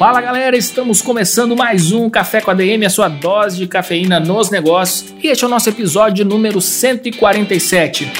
Fala galera, estamos começando mais um Café com ADM, a sua dose de cafeína nos negócios, e este é o nosso episódio número 147.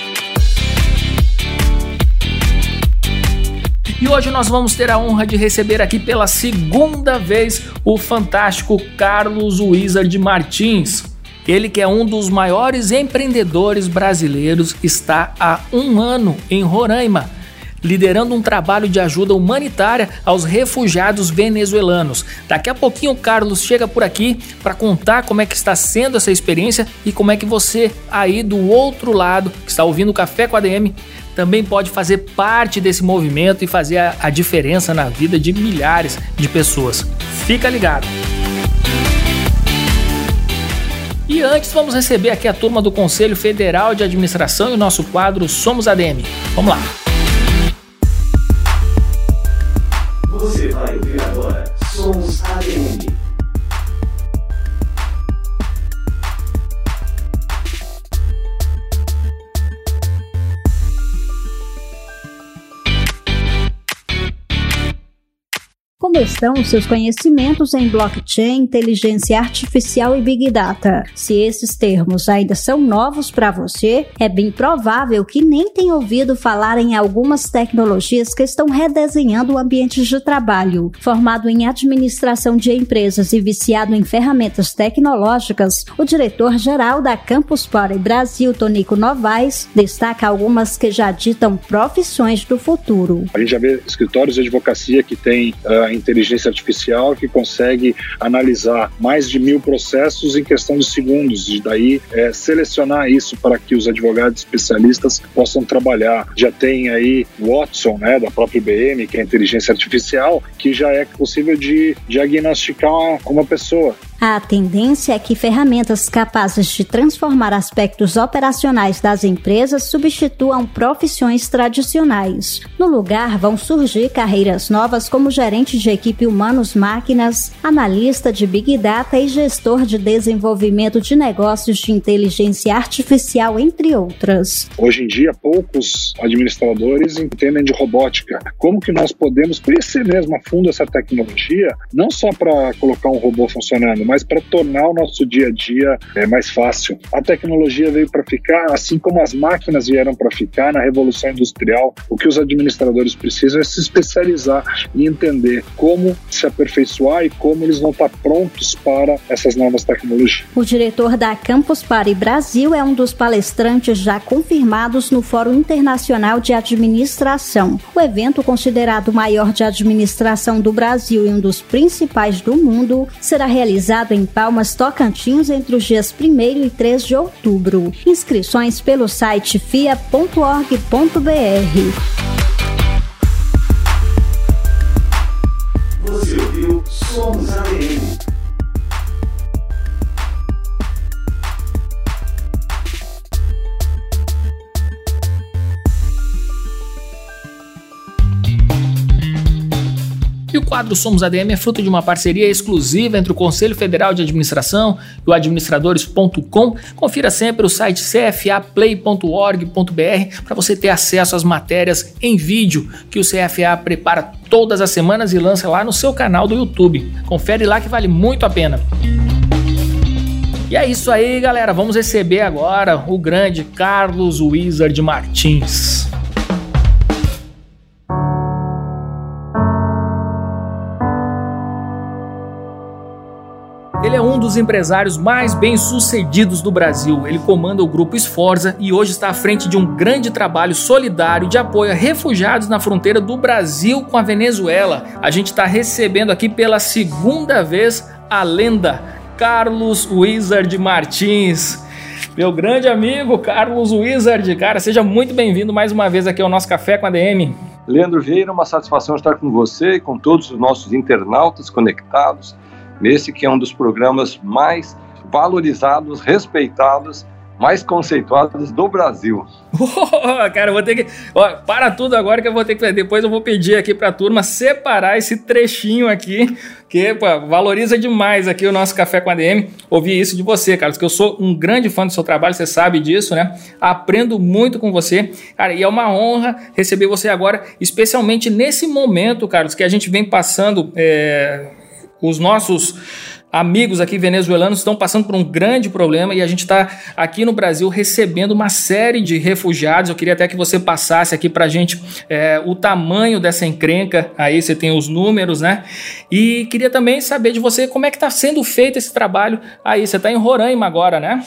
E hoje nós vamos ter a honra de receber aqui pela segunda vez o fantástico Carlos Wizard Martins. Ele que é um dos maiores empreendedores brasileiros, está há um ano em Roraima, liderando um trabalho de ajuda humanitária aos refugiados venezuelanos. Daqui a pouquinho o Carlos chega por aqui para contar como é que está sendo essa experiência e como é que você aí do outro lado, que está ouvindo o Café com a DM, também pode fazer parte desse movimento e fazer a, a diferença na vida de milhares de pessoas. Fica ligado! E antes, vamos receber aqui a turma do Conselho Federal de Administração e o nosso quadro Somos ADM. Vamos lá! Como estão os seus conhecimentos em blockchain, inteligência artificial e big data? Se esses termos ainda são novos para você, é bem provável que nem tenha ouvido falar em algumas tecnologias que estão redesenhando o ambiente de trabalho. Formado em administração de empresas e viciado em ferramentas tecnológicas, o diretor-geral da Campus Party Brasil, Tonico Novaes, destaca algumas que já ditam profissões do futuro. A gente já vê escritórios de advocacia que têm uh, inteligência artificial que consegue analisar mais de mil processos em questão de segundos e daí é, selecionar isso para que os advogados especialistas possam trabalhar. Já tem aí Watson, né, da própria IBM, que é inteligência artificial, que já é possível de diagnosticar uma pessoa. A tendência é que ferramentas capazes de transformar aspectos operacionais das empresas substituam profissões tradicionais. No lugar, vão surgir carreiras novas como gerente de equipe humanos-máquinas, analista de Big Data e gestor de desenvolvimento de negócios de inteligência artificial, entre outras. Hoje em dia, poucos administradores entendem de robótica. Como que nós podemos conhecer mesmo a fundo essa tecnologia, não só para colocar um robô funcionando, mas para tornar o nosso dia a dia é, mais fácil. A tecnologia veio para ficar, assim como as máquinas vieram para ficar na Revolução Industrial. O que os administradores precisam é se especializar e entender como se aperfeiçoar e como eles vão estar prontos para essas novas tecnologias. O diretor da Campus Party Brasil é um dos palestrantes já confirmados no Fórum Internacional de Administração. O evento, considerado o maior de administração do Brasil e um dos principais do mundo, será realizado realizado em Palmas, Tocantins, entre os dias 1 e 3 de outubro. Inscrições pelo site fia.org.br. quadro Somos ADM é fruto de uma parceria exclusiva entre o Conselho Federal de Administração e o administradores.com. Confira sempre o site cfaplay.org.br para você ter acesso às matérias em vídeo que o CFA prepara todas as semanas e lança lá no seu canal do YouTube. Confere lá que vale muito a pena. E é isso aí, galera. Vamos receber agora o grande Carlos Wizard Martins. Dos empresários mais bem-sucedidos do Brasil. Ele comanda o grupo Esforza e hoje está à frente de um grande trabalho solidário de apoio a refugiados na fronteira do Brasil com a Venezuela. A gente está recebendo aqui pela segunda vez a lenda Carlos Wizard Martins. Meu grande amigo Carlos Wizard, cara, seja muito bem-vindo mais uma vez aqui ao nosso Café com a DM. Leandro Vieira, uma satisfação estar com você e com todos os nossos internautas conectados nesse que é um dos programas mais valorizados, respeitados mais conceituados do Brasil. Cara, eu vou ter que. Ó, para tudo agora que eu vou ter que. Depois eu vou pedir aqui para a turma separar esse trechinho aqui, que pô, valoriza demais aqui o nosso Café com a DM. Ouvir isso de você, Carlos, que eu sou um grande fã do seu trabalho, você sabe disso, né? Aprendo muito com você. Cara, e é uma honra receber você agora, especialmente nesse momento, Carlos, que a gente vem passando. É, os nossos amigos aqui venezuelanos estão passando por um grande problema e a gente está aqui no Brasil recebendo uma série de refugiados. Eu queria até que você passasse aqui para a gente é, o tamanho dessa encrenca. Aí você tem os números, né? E queria também saber de você como é que está sendo feito esse trabalho aí. Você está em Roraima agora, né?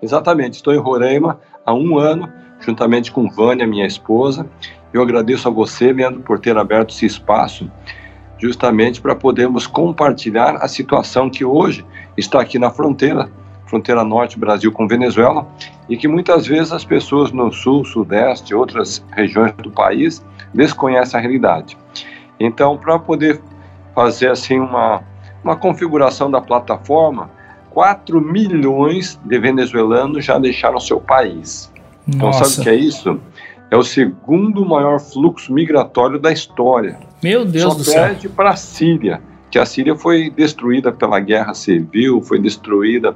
Exatamente. Estou em Roraima há um ano, juntamente com Vânia, minha esposa. Eu agradeço a você, Leandro, por ter aberto esse espaço justamente para podermos compartilhar a situação que hoje está aqui na fronteira, fronteira norte Brasil com Venezuela, e que muitas vezes as pessoas no sul, sudeste, outras regiões do país desconhecem a realidade. Então, para poder fazer assim uma, uma configuração da plataforma, 4 milhões de venezuelanos já deixaram seu país. Então, sabe o que é isso? É o segundo maior fluxo migratório da história. Meu Deus Só do céu. perde para a Síria, que a Síria foi destruída pela guerra civil, foi destruída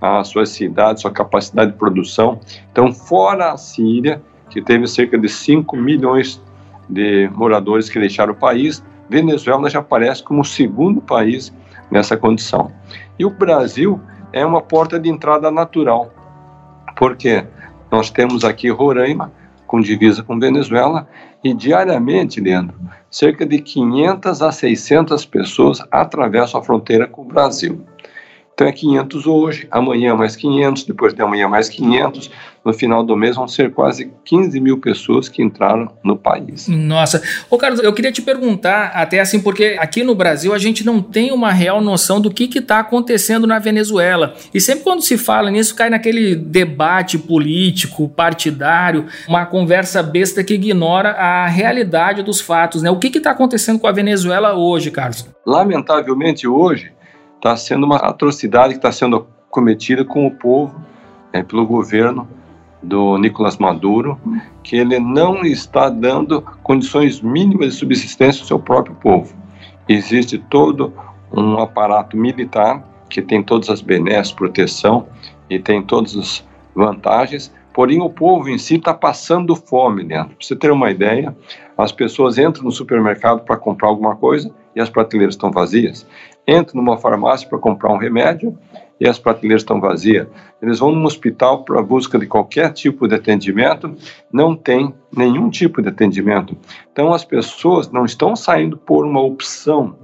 a sua cidade, sua capacidade de produção. Então, fora a Síria, que teve cerca de 5 milhões de moradores que deixaram o país, Venezuela já aparece como o segundo país nessa condição. E o Brasil é uma porta de entrada natural, porque nós temos aqui Roraima, com divisa com Venezuela, e diariamente, Leandro, cerca de 500 a 600 pessoas atravessam a fronteira com o Brasil. Então é 500 hoje, amanhã mais 500, depois de amanhã mais 500. No final do mês vão ser quase 15 mil pessoas que entraram no país. Nossa. Ô Carlos, eu queria te perguntar, até assim, porque aqui no Brasil a gente não tem uma real noção do que está acontecendo na Venezuela. E sempre quando se fala nisso, cai naquele debate político, partidário, uma conversa besta que ignora a realidade dos fatos, né? O que está acontecendo com a Venezuela hoje, Carlos? Lamentavelmente, hoje, está sendo uma atrocidade que está sendo cometida com o povo, é, pelo governo do Nicolás Maduro, que ele não está dando condições mínimas de subsistência ao seu próprio povo. Existe todo um aparato militar que tem todas as benesses, proteção e tem todas as vantagens, porém o povo em si está passando fome, Leandro. Para você ter uma ideia, as pessoas entram no supermercado para comprar alguma coisa e as prateleiras estão vazias entram numa farmácia para comprar um remédio e as prateleiras estão vazias. Eles vão num hospital para busca de qualquer tipo de atendimento, não tem nenhum tipo de atendimento. Então as pessoas não estão saindo por uma opção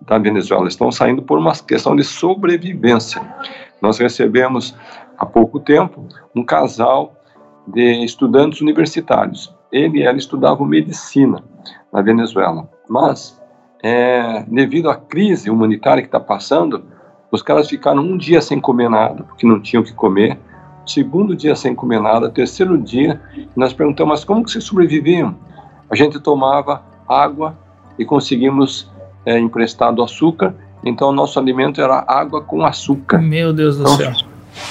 da Venezuela, estão saindo por uma questão de sobrevivência. Nós recebemos há pouco tempo um casal de estudantes universitários. Ele e ela estudavam medicina na Venezuela, mas é, devido à crise humanitária que está passando, os caras ficaram um dia sem comer nada, porque não tinham o que comer. Segundo dia sem comer nada, terceiro dia, nós perguntamos, mas como que vocês sobreviviam? A gente tomava água e conseguimos é, emprestado açúcar, então nosso alimento era água com açúcar. Meu Deus do então, céu.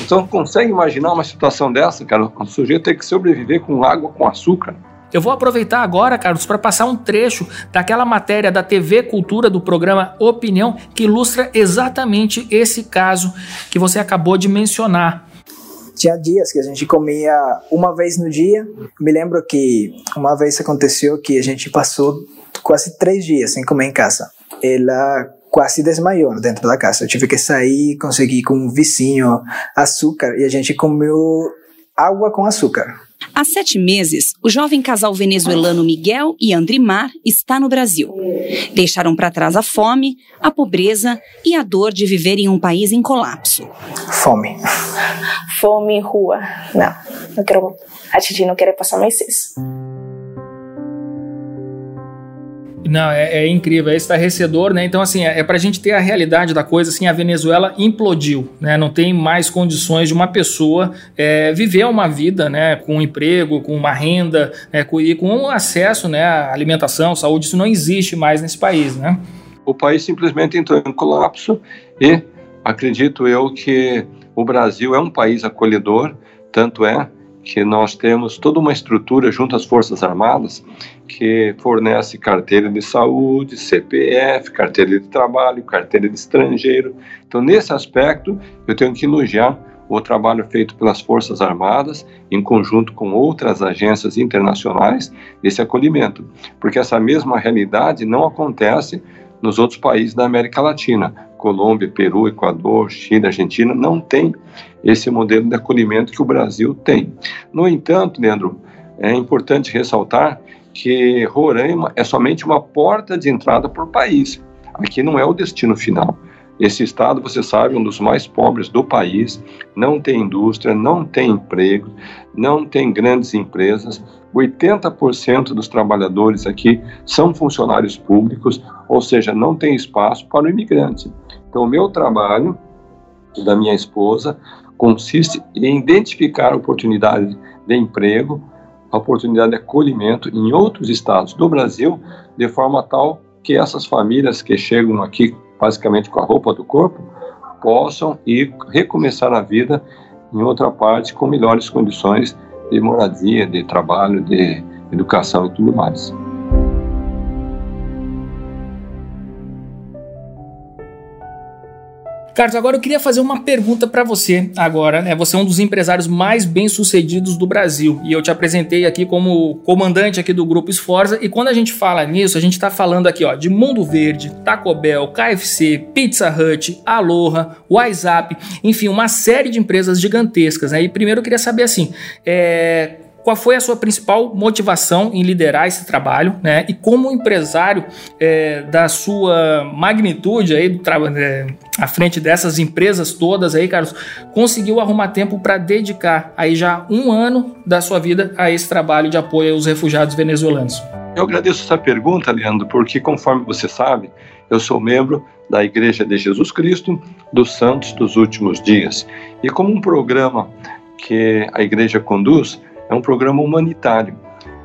Então consegue imaginar uma situação dessa, cara? O sujeito tem que sobreviver com água com açúcar. Eu vou aproveitar agora, Carlos, para passar um trecho daquela matéria da TV Cultura do programa Opinião que ilustra exatamente esse caso que você acabou de mencionar. Tinha dias que a gente comia uma vez no dia. Me lembro que uma vez aconteceu que a gente passou quase três dias sem comer em casa. Ela quase desmaiou dentro da casa. Eu tive que sair, consegui com um vizinho açúcar e a gente comeu água com açúcar. Há sete meses, o jovem casal venezuelano Miguel e Andrimar está no Brasil. Deixaram para trás a fome, a pobreza e a dor de viver em um país em colapso. Fome. Fome, rua. Não, não quero, a gente não quer passar mais isso. Não, é, é, incrível, é estarrecedor, né? Então, assim, é, é pra gente ter a realidade da coisa, assim, a Venezuela implodiu, né? Não tem mais condições de uma pessoa é, viver uma vida, né? Com um emprego, com uma renda, né? com, e com acesso, né? À alimentação, saúde, isso não existe mais nesse país, né? O país simplesmente entrou em colapso e acredito eu que o Brasil é um país acolhedor, tanto é que nós temos toda uma estrutura junto às Forças Armadas que fornece carteira de saúde, CPF, carteira de trabalho, carteira de estrangeiro. Então, nesse aspecto, eu tenho que elogiar o trabalho feito pelas Forças Armadas, em conjunto com outras agências internacionais, nesse acolhimento, porque essa mesma realidade não acontece nos outros países da América Latina. Colômbia, Peru, Equador, Chile, Argentina não tem esse modelo de acolhimento que o Brasil tem. No entanto, Leandro, é importante ressaltar que Roraima é somente uma porta de entrada para o país. Aqui não é o destino final. Esse estado, você sabe, é um dos mais pobres do país, não tem indústria, não tem emprego, não tem grandes empresas. 80% dos trabalhadores aqui são funcionários públicos, ou seja, não tem espaço para o imigrante. Então, o meu trabalho da minha esposa consiste em identificar oportunidades de emprego, oportunidade de acolhimento em outros estados do Brasil, de forma tal que essas famílias que chegam aqui basicamente com a roupa do corpo, possam ir recomeçar a vida em outra parte com melhores condições de moradia, de trabalho, de educação e tudo mais. Carlos, agora eu queria fazer uma pergunta para você agora, né? Você é um dos empresários mais bem-sucedidos do Brasil e eu te apresentei aqui como comandante aqui do Grupo Esforza e quando a gente fala nisso, a gente está falando aqui, ó, de Mundo Verde, Taco Bell, KFC, Pizza Hut, Aloha, WhatsApp, enfim, uma série de empresas gigantescas, né? E primeiro eu queria saber assim, é, qual foi a sua principal motivação em liderar esse trabalho, né? E como empresário é, da sua magnitude aí do trabalho é, à frente dessas empresas todas aí, Carlos, conseguiu arrumar tempo para dedicar aí já um ano da sua vida a esse trabalho de apoio aos refugiados venezuelanos? Eu agradeço essa pergunta, Leandro, porque conforme você sabe, eu sou membro da Igreja de Jesus Cristo dos Santos dos Últimos Dias. E como um programa que a igreja conduz, é um programa humanitário.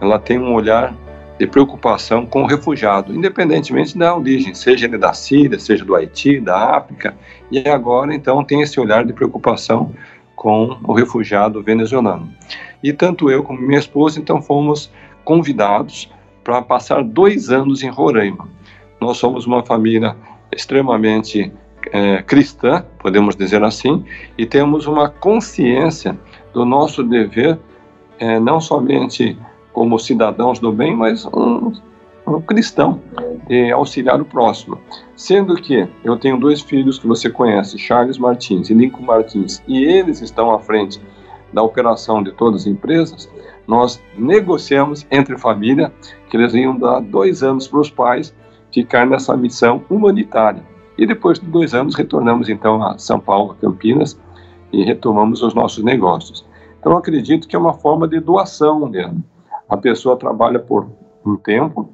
Ela tem um olhar de preocupação com o refugiado, independentemente da origem, seja ele da Síria, seja do Haiti, da África, e agora então tem esse olhar de preocupação com o refugiado venezuelano. E tanto eu como minha esposa então fomos convidados para passar dois anos em Roraima. Nós somos uma família extremamente é, cristã, podemos dizer assim, e temos uma consciência do nosso dever é, não somente como cidadãos do bem, mas um, um cristão, auxiliar o próximo. Sendo que eu tenho dois filhos que você conhece, Charles Martins e Lincoln Martins, e eles estão à frente da operação de todas as empresas, nós negociamos entre família que eles iam dar dois anos para os pais ficar nessa missão humanitária. E depois de dois anos retornamos então a São Paulo, Campinas, e retomamos os nossos negócios. Então, acredito que é uma forma de doação mesmo. A pessoa trabalha por um tempo,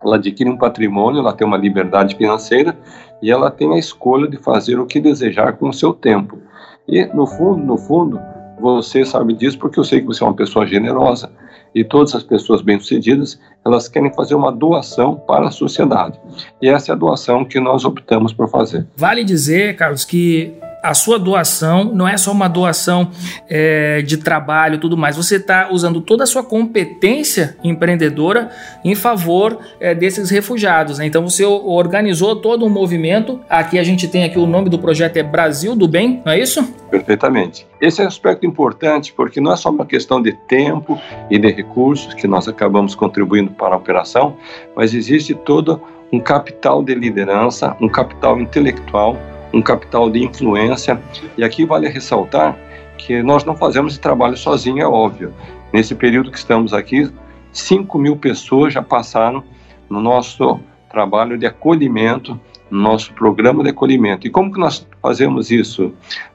ela adquire um patrimônio, ela tem uma liberdade financeira e ela tem a escolha de fazer o que desejar com o seu tempo. E, no fundo, no fundo, você sabe disso porque eu sei que você é uma pessoa generosa e todas as pessoas bem-sucedidas, elas querem fazer uma doação para a sociedade. E essa é a doação que nós optamos por fazer. Vale dizer, Carlos, que a sua doação não é só uma doação é, de trabalho e tudo mais. Você está usando toda a sua competência empreendedora em favor é, desses refugiados. Né? Então você organizou todo um movimento. Aqui a gente tem aqui o nome do projeto é Brasil do Bem, não é isso? Perfeitamente. Esse é um aspecto importante porque não é só uma questão de tempo e de recursos que nós acabamos contribuindo para a operação, mas existe todo um capital de liderança, um capital intelectual um capital de influência. E aqui vale ressaltar que nós não fazemos esse trabalho sozinho, é óbvio. Nesse período que estamos aqui, 5 mil pessoas já passaram no nosso trabalho de acolhimento, no nosso programa de acolhimento. E como que nós fazemos isso?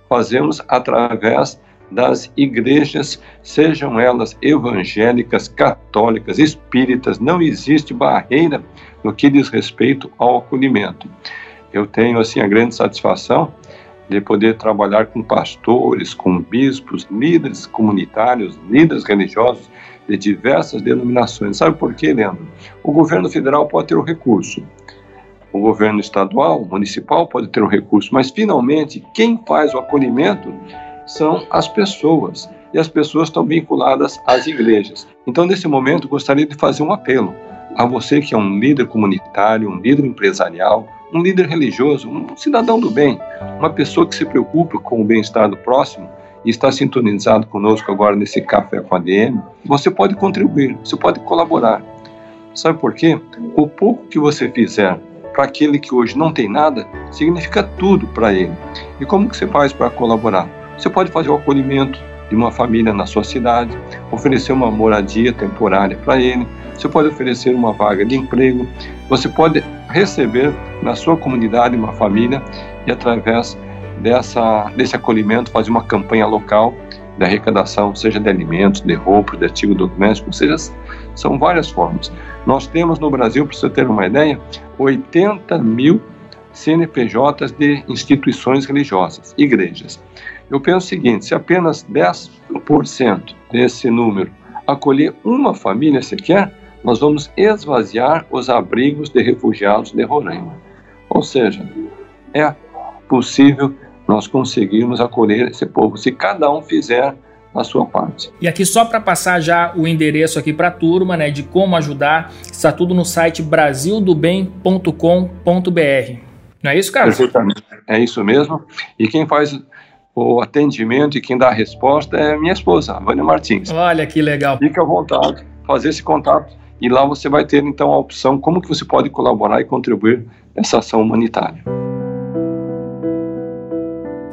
Fazemos através das igrejas, sejam elas evangélicas, católicas, espíritas, não existe barreira no que diz respeito ao acolhimento eu tenho assim a grande satisfação de poder trabalhar com pastores, com bispos, líderes comunitários, líderes religiosos de diversas denominações. Sabe por quê, Leandro? O governo federal pode ter o recurso, o governo estadual, municipal pode ter o recurso, mas finalmente quem faz o acolhimento são as pessoas. E as pessoas estão vinculadas às igrejas. Então, nesse momento, gostaria de fazer um apelo a você que é um líder comunitário, um líder empresarial, um líder religioso, um cidadão do bem, uma pessoa que se preocupa com o bem-estar do próximo e está sintonizado conosco agora nesse Café com a DM, você pode contribuir, você pode colaborar. Sabe por quê? O pouco que você fizer para aquele que hoje não tem nada, significa tudo para ele. E como que você faz para colaborar? Você pode fazer o acolhimento de uma família na sua cidade, oferecer uma moradia temporária para ele, você pode oferecer uma vaga de emprego, você pode receber na sua comunidade uma família e através dessa, desse acolhimento fazer uma campanha local de arrecadação, seja de alimentos, de roupas, de artigo doméstico, seja, são várias formas. Nós temos no Brasil, para você ter uma ideia, 80 mil CNPJs de instituições religiosas, igrejas. Eu penso o seguinte: se apenas 10% desse número acolher uma família sequer, nós vamos esvaziar os abrigos de refugiados de Roraima. Ou seja, é possível nós conseguirmos acolher esse povo se cada um fizer a sua parte. E aqui só para passar já o endereço aqui para a turma, né, de como ajudar, está tudo no site brasildobem.com.br. Não é isso, Carlos? Perfeitamente. É isso mesmo. E quem faz o atendimento e quem dá a resposta é minha esposa, Vânia Martins. Olha que legal. Fique à vontade, fazer esse contato e lá você vai ter então a opção como que você pode colaborar e contribuir nessa ação humanitária.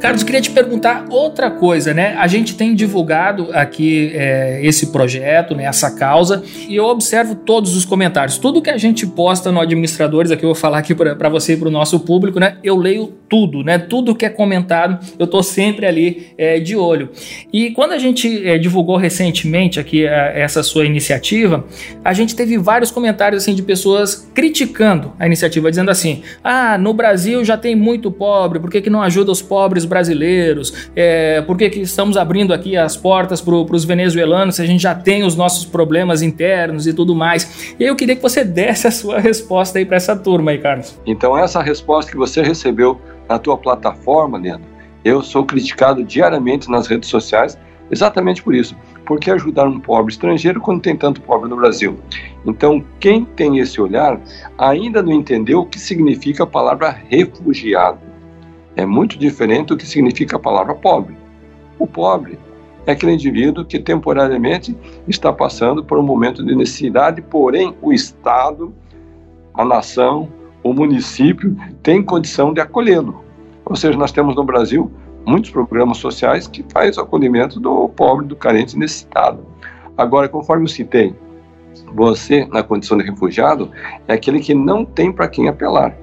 Carlos, queria te perguntar outra coisa, né? A gente tem divulgado aqui é, esse projeto, né, essa causa, e eu observo todos os comentários. Tudo que a gente posta no Administradores, aqui eu vou falar aqui para você e para o nosso público, né? Eu leio tudo, né? Tudo que é comentado, eu estou sempre ali é, de olho. E quando a gente é, divulgou recentemente aqui a, é, essa sua iniciativa, a gente teve vários comentários assim de pessoas criticando a iniciativa, dizendo assim: ah, no Brasil já tem muito pobre, por que, que não ajuda os pobres brasileiros? É, por que, que estamos abrindo aqui as portas para os venezuelanos se a gente já tem os nossos problemas internos e tudo mais? E eu queria que você desse a sua resposta aí para essa turma aí, Carlos. Então, essa resposta que você recebeu na tua plataforma, Leandro, eu sou criticado diariamente nas redes sociais exatamente por isso. Por que ajudar um pobre estrangeiro quando tem tanto pobre no Brasil? Então, quem tem esse olhar ainda não entendeu o que significa a palavra refugiado é muito diferente do que significa a palavra pobre. O pobre é aquele indivíduo que temporariamente está passando por um momento de necessidade, porém o Estado, a nação, o município tem condição de acolhê-lo. Ou seja, nós temos no Brasil muitos programas sociais que fazem o acolhimento do pobre, do carente necessitado. Agora, conforme eu citei, você, na condição de refugiado, é aquele que não tem para quem apelar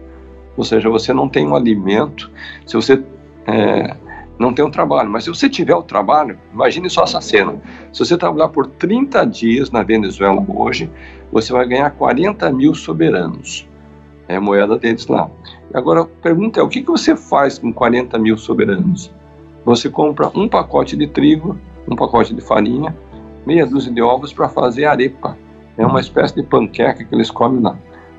ou seja, você não tem um alimento, se você é, não tem um trabalho, mas se você tiver o trabalho, imagine só essa cena. Se você trabalhar por 30 dias na Venezuela hoje, você vai ganhar 40 mil soberanos. É a moeda deles lá. Agora, a pergunta é: o que, que você faz com 40 mil soberanos? Você compra um pacote de trigo, um pacote de farinha, meia dúzia de ovos para fazer arepa. É uma espécie de panqueca que eles comem lá.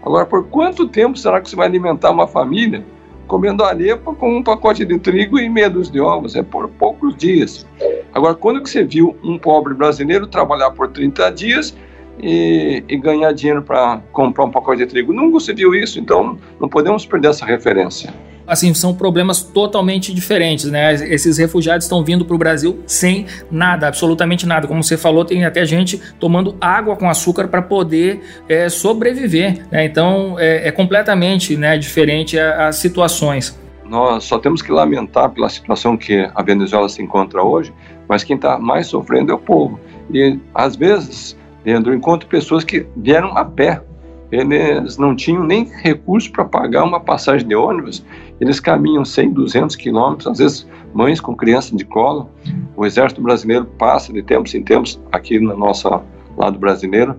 Agora, por quanto tempo será que você vai alimentar uma família comendo arepa com um pacote de trigo e meia dúzia de ovos? É por poucos dias. Agora, quando que você viu um pobre brasileiro trabalhar por 30 dias e, e ganhar dinheiro para comprar um pacote de trigo? Nunca se viu isso, então não podemos perder essa referência assim, são problemas totalmente diferentes, né? Esses refugiados estão vindo para o Brasil sem nada, absolutamente nada. Como você falou, tem até gente tomando água com açúcar para poder é, sobreviver. Né? Então, é, é, completamente né, diferente as situações. Nós só temos que lamentar pela situação que a Venezuela se encontra hoje, mas quem está mais sofrendo é o povo. E, às vezes, Eu encontro pessoas que vieram a pé eles não tinham nem recurso para pagar uma passagem de ônibus, eles caminham 100, 200 quilômetros, às vezes mães com criança de colo. O Exército Brasileiro passa de tempos em tempos aqui no nosso lado brasileiro.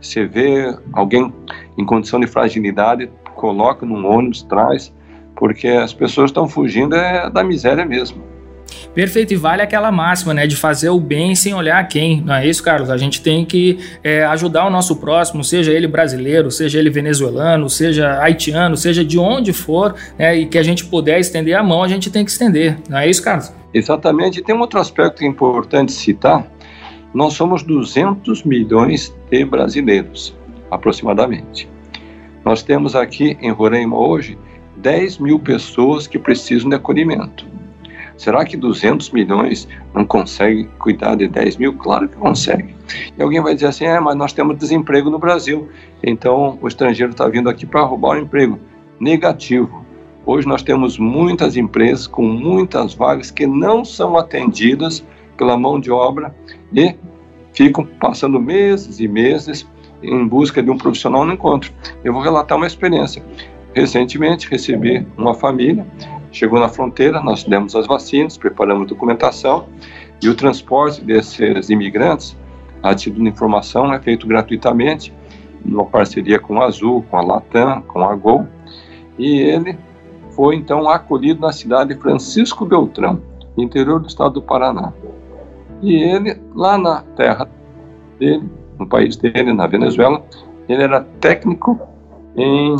Você vê alguém em condição de fragilidade, coloca num ônibus, traz, porque as pessoas estão fugindo é da miséria mesmo. Perfeito, e vale aquela máxima, né, de fazer o bem sem olhar quem, não é isso, Carlos? A gente tem que é, ajudar o nosso próximo, seja ele brasileiro, seja ele venezuelano, seja haitiano, seja de onde for, né, e que a gente puder estender a mão, a gente tem que estender, não é isso, Carlos? Exatamente, tem um outro aspecto importante citar, nós somos 200 milhões de brasileiros, aproximadamente. Nós temos aqui em Roraima hoje 10 mil pessoas que precisam de acolhimento. Será que 200 milhões não consegue cuidar de 10 mil? Claro que consegue. E alguém vai dizer assim: é, mas nós temos desemprego no Brasil, então o estrangeiro está vindo aqui para roubar o emprego. Negativo. Hoje nós temos muitas empresas com muitas vagas que não são atendidas pela mão de obra e ficam passando meses e meses em busca de um profissional no encontro. Eu vou relatar uma experiência. Recentemente recebi uma família Chegou na fronteira, nós demos as vacinas, preparamos documentação e o transporte desses imigrantes, a título de informação, é feito gratuitamente, numa parceria com a Azul, com a Latam, com a Gol. E ele foi então acolhido na cidade de Francisco Beltrão, interior do estado do Paraná. E ele, lá na terra dele, no país dele, na Venezuela, ele era técnico em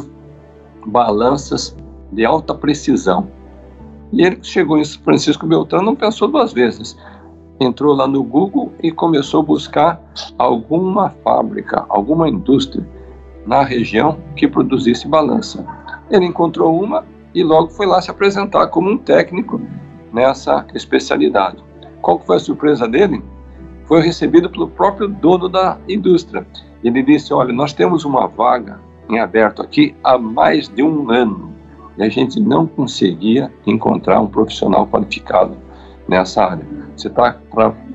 balanças de alta precisão. E ele chegou em Francisco Beltrão, não pensou duas vezes. Entrou lá no Google e começou a buscar alguma fábrica, alguma indústria na região que produzisse balança. Ele encontrou uma e logo foi lá se apresentar como um técnico nessa especialidade. Qual foi a surpresa dele? Foi recebido pelo próprio dono da indústria. Ele disse: Olha, nós temos uma vaga em aberto aqui há mais de um ano e a gente não conseguia encontrar um profissional qualificado nessa área. Você está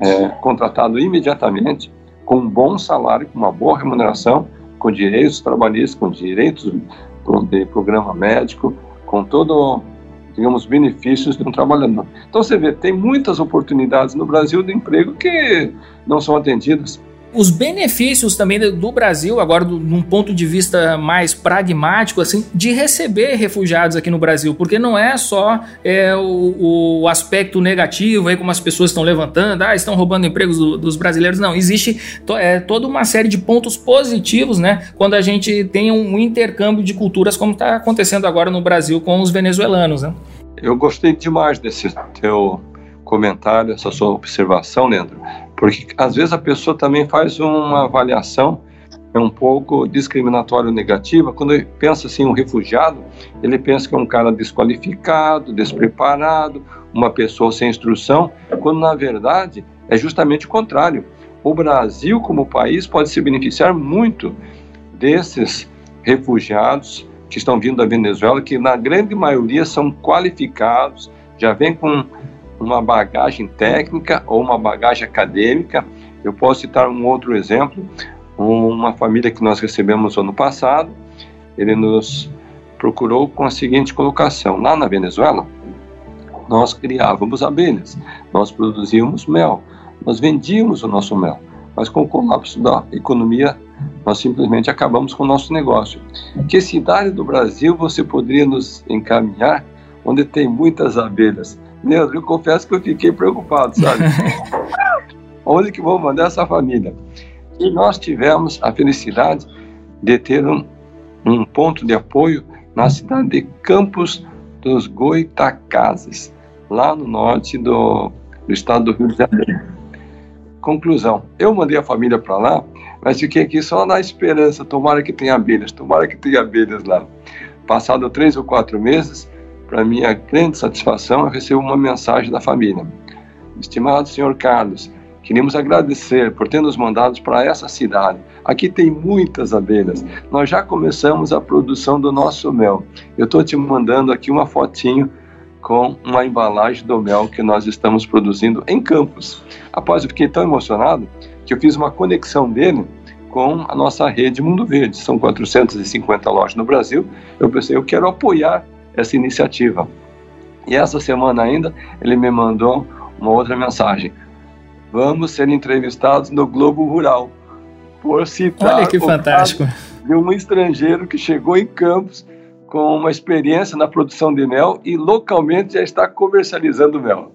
é, contratado imediatamente com um bom salário, com uma boa remuneração, com direitos trabalhistas, com direitos de programa médico, com todo, digamos, benefícios de um trabalhador. Então você vê, tem muitas oportunidades no Brasil de emprego que não são atendidas os benefícios também do Brasil, agora um ponto de vista mais pragmático, assim, de receber refugiados aqui no Brasil, porque não é só é, o, o, aspecto negativo, aí como as pessoas estão levantando, ah, estão roubando empregos do, dos brasileiros, não, existe to, é, toda uma série de pontos positivos, né, quando a gente tem um intercâmbio de culturas como está acontecendo agora no Brasil com os venezuelanos, né? Eu gostei demais desse teu comentário, essa sua observação, Leandro, porque às vezes a pessoa também faz uma avaliação é um pouco discriminatória negativa. Quando ele pensa assim, um refugiado, ele pensa que é um cara desqualificado, despreparado, uma pessoa sem instrução, quando na verdade é justamente o contrário. O Brasil, como país, pode se beneficiar muito desses refugiados que estão vindo da Venezuela, que na grande maioria são qualificados, já vêm com uma bagagem técnica ou uma bagagem acadêmica. Eu posso citar um outro exemplo, uma família que nós recebemos ano passado, ele nos procurou com a seguinte colocação: lá na Venezuela, nós criávamos abelhas, nós produzíamos mel, nós vendíamos o nosso mel, mas com o colapso da economia, nós simplesmente acabamos com o nosso negócio. Que cidade do Brasil você poderia nos encaminhar onde tem muitas abelhas? Leandro, eu confesso que eu fiquei preocupado, sabe? Onde que vou mandar essa família? E nós tivemos a felicidade de ter um, um ponto de apoio na cidade de Campos dos Goitacazes, lá no norte do, do estado do Rio de Janeiro. Conclusão, eu mandei a família para lá, mas fiquei aqui só na esperança, tomara que tenha abelhas, tomara que tenha abelhas lá. Passado três ou quatro meses, para minha grande satisfação, eu recebo uma mensagem da família. Estimado senhor Carlos, queremos agradecer por ter nos mandado para essa cidade. Aqui tem muitas abelhas. Nós já começamos a produção do nosso mel. Eu estou te mandando aqui uma fotinho com uma embalagem do mel que nós estamos produzindo em Campos. Após eu fiquei tão emocionado que eu fiz uma conexão dele com a nossa rede Mundo Verde. São 450 lojas no Brasil. Eu pensei, eu quero apoiar essa iniciativa. E essa semana ainda ele me mandou uma outra mensagem. Vamos ser entrevistados no Globo Rural. Por citar Olha que fantástico. De um estrangeiro que chegou em Campos com uma experiência na produção de mel e localmente já está comercializando mel.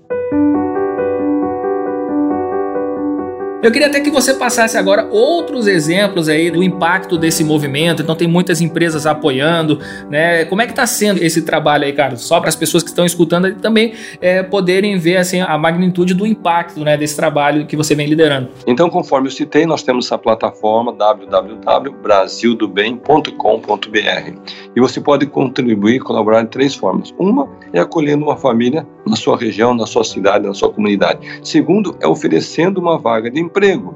Eu queria até que você passasse agora outros exemplos aí do impacto desse movimento. Então tem muitas empresas apoiando, né? Como é que está sendo esse trabalho aí, Carlos? Só para as pessoas que estão escutando também é, poderem ver assim a magnitude do impacto, né, desse trabalho que você vem liderando. Então, conforme eu citei, nós temos essa plataforma www.brasildobem.com.br e você pode contribuir colaborar de três formas. Uma é acolhendo uma família na sua região, na sua cidade, na sua comunidade. Segundo é oferecendo uma vaga de emprego.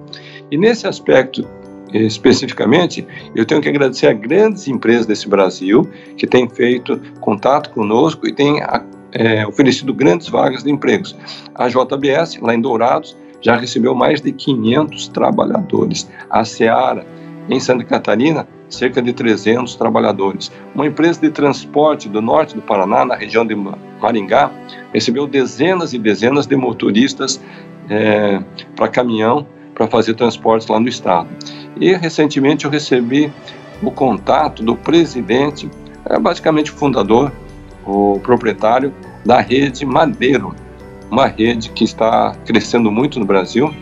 E nesse aspecto especificamente, eu tenho que agradecer a grandes empresas desse Brasil que têm feito contato conosco e têm é, oferecido grandes vagas de empregos. A JBS, lá em Dourados, já recebeu mais de 500 trabalhadores. A Seara, em Santa Catarina, cerca de 300 trabalhadores. Uma empresa de transporte do norte do Paraná, na região de Maringá, recebeu dezenas e dezenas de motoristas é, para caminhão para fazer transportes lá no estado. E recentemente eu recebi o contato do presidente, é, basicamente o fundador, o proprietário da rede Madeiro, uma rede que está crescendo muito no Brasil,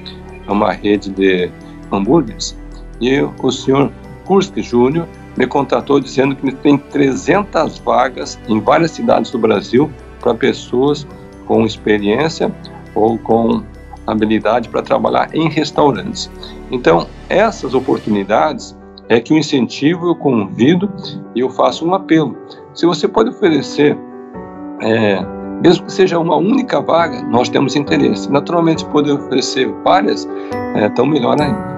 é uma rede de hambúrgueres. E o senhor Kursk Júnior me contatou dizendo que tem 300 vagas em várias cidades do Brasil para pessoas com experiência ou com habilidade para trabalhar em restaurantes. Então, essas oportunidades é que o incentivo, eu convido e eu faço um apelo. Se você pode oferecer, é, mesmo que seja uma única vaga, nós temos interesse. Naturalmente, poder oferecer várias, é tão melhor ainda.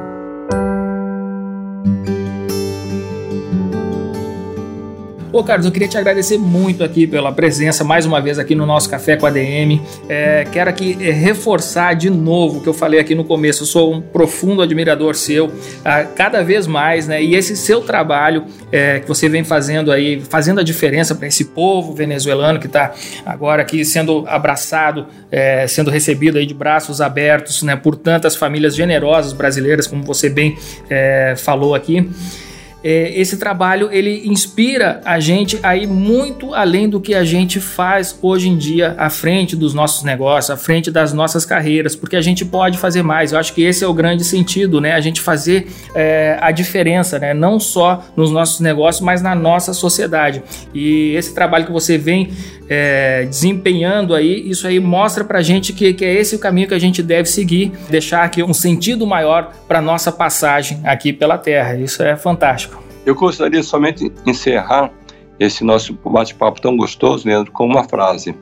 Ô Carlos, eu queria te agradecer muito aqui pela presença mais uma vez aqui no nosso Café com a DM. É, quero aqui é, reforçar de novo o que eu falei aqui no começo. Eu sou um profundo admirador seu, ah, cada vez mais, né? E esse seu trabalho é, que você vem fazendo aí, fazendo a diferença para esse povo venezuelano que está agora aqui sendo abraçado, é, sendo recebido aí de braços abertos, né? Por tantas famílias generosas brasileiras, como você bem é, falou aqui é, esse trabalho ele inspira a gente a ir muito além do que a gente faz hoje em dia à frente dos nossos negócios, à frente das nossas carreiras, porque a gente pode fazer mais. Eu acho que esse é o grande sentido, né? A gente fazer é, a diferença, né? Não só nos nossos negócios, mas na nossa sociedade. E esse trabalho que você vem é, desempenhando aí, isso aí mostra pra gente que, que é esse o caminho que a gente deve seguir, deixar aqui um sentido maior para nossa passagem aqui pela Terra. Isso é fantástico. Eu gostaria somente encerrar esse nosso bate-papo tão gostoso, Leandro, com uma frase.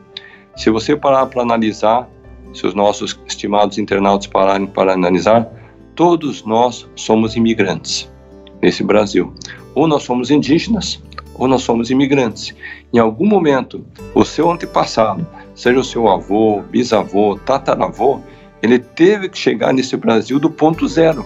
Se você parar para analisar, se os nossos estimados internautas pararem para analisar, todos nós somos imigrantes nesse Brasil. Ou nós somos indígenas, ou nós somos imigrantes. Em algum momento, o seu antepassado, seja o seu avô, bisavô, tataravô, ele teve que chegar nesse Brasil do ponto zero.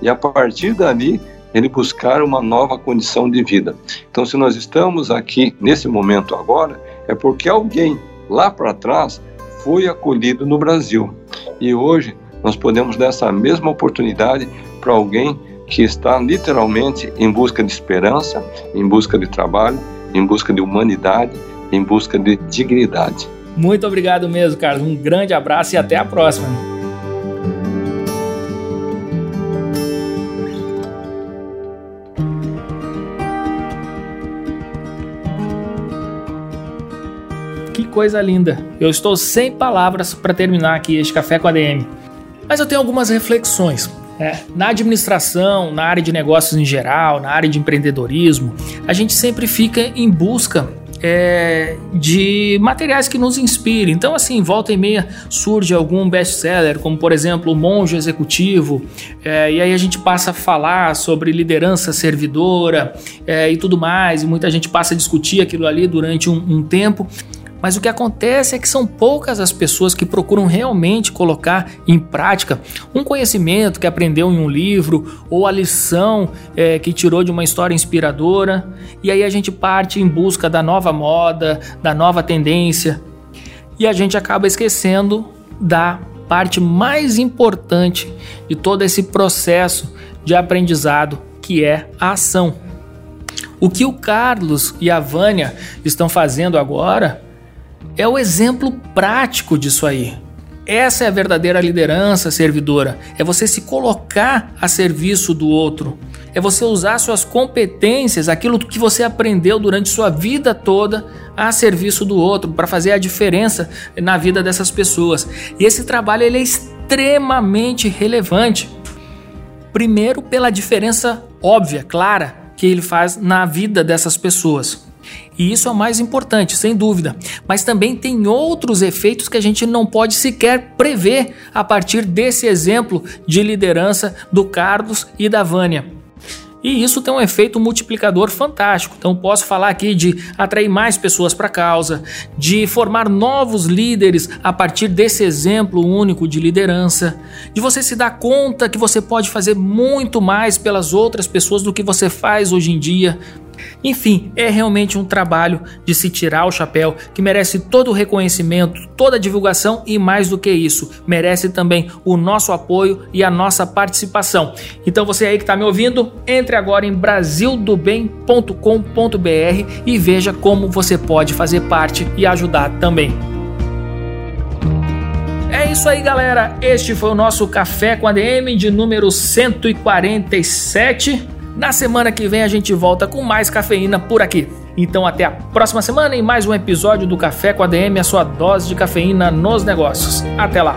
E a partir dali, ele buscar uma nova condição de vida. Então, se nós estamos aqui nesse momento agora, é porque alguém lá para trás foi acolhido no Brasil. E hoje nós podemos dar essa mesma oportunidade para alguém que está literalmente em busca de esperança, em busca de trabalho, em busca de humanidade, em busca de dignidade. Muito obrigado mesmo, Carlos. Um grande abraço e até a próxima. coisa linda. Eu estou sem palavras para terminar aqui este café com a DM. Mas eu tenho algumas reflexões. É, na administração, na área de negócios em geral, na área de empreendedorismo, a gente sempre fica em busca é, de materiais que nos inspirem. Então, assim, volta e meia surge algum best-seller, como por exemplo o Monge Executivo, é, e aí a gente passa a falar sobre liderança servidora é, e tudo mais, e muita gente passa a discutir aquilo ali durante um, um tempo. Mas o que acontece é que são poucas as pessoas que procuram realmente colocar em prática um conhecimento que aprendeu em um livro ou a lição é, que tirou de uma história inspiradora. E aí a gente parte em busca da nova moda, da nova tendência. E a gente acaba esquecendo da parte mais importante de todo esse processo de aprendizado, que é a ação. O que o Carlos e a Vânia estão fazendo agora é o exemplo prático disso aí. Essa é a verdadeira liderança servidora. É você se colocar a serviço do outro. É você usar suas competências, aquilo que você aprendeu durante sua vida toda, a serviço do outro, para fazer a diferença na vida dessas pessoas. E esse trabalho ele é extremamente relevante. Primeiro, pela diferença óbvia, clara, que ele faz na vida dessas pessoas. E isso é o mais importante, sem dúvida. Mas também tem outros efeitos que a gente não pode sequer prever a partir desse exemplo de liderança do Carlos e da Vânia. E isso tem um efeito multiplicador fantástico. Então, posso falar aqui de atrair mais pessoas para a causa, de formar novos líderes a partir desse exemplo único de liderança, de você se dar conta que você pode fazer muito mais pelas outras pessoas do que você faz hoje em dia, enfim, é realmente um trabalho de se tirar o chapéu que merece todo o reconhecimento, toda a divulgação e mais do que isso, merece também o nosso apoio e a nossa participação. Então você aí que está me ouvindo, entre agora em brasildobem.com.br e veja como você pode fazer parte e ajudar também. É isso aí, galera. Este foi o nosso Café com a DM de número 147. Na semana que vem a gente volta com mais cafeína por aqui. Então até a próxima semana em mais um episódio do Café com a DM, a sua dose de cafeína nos negócios. Até lá.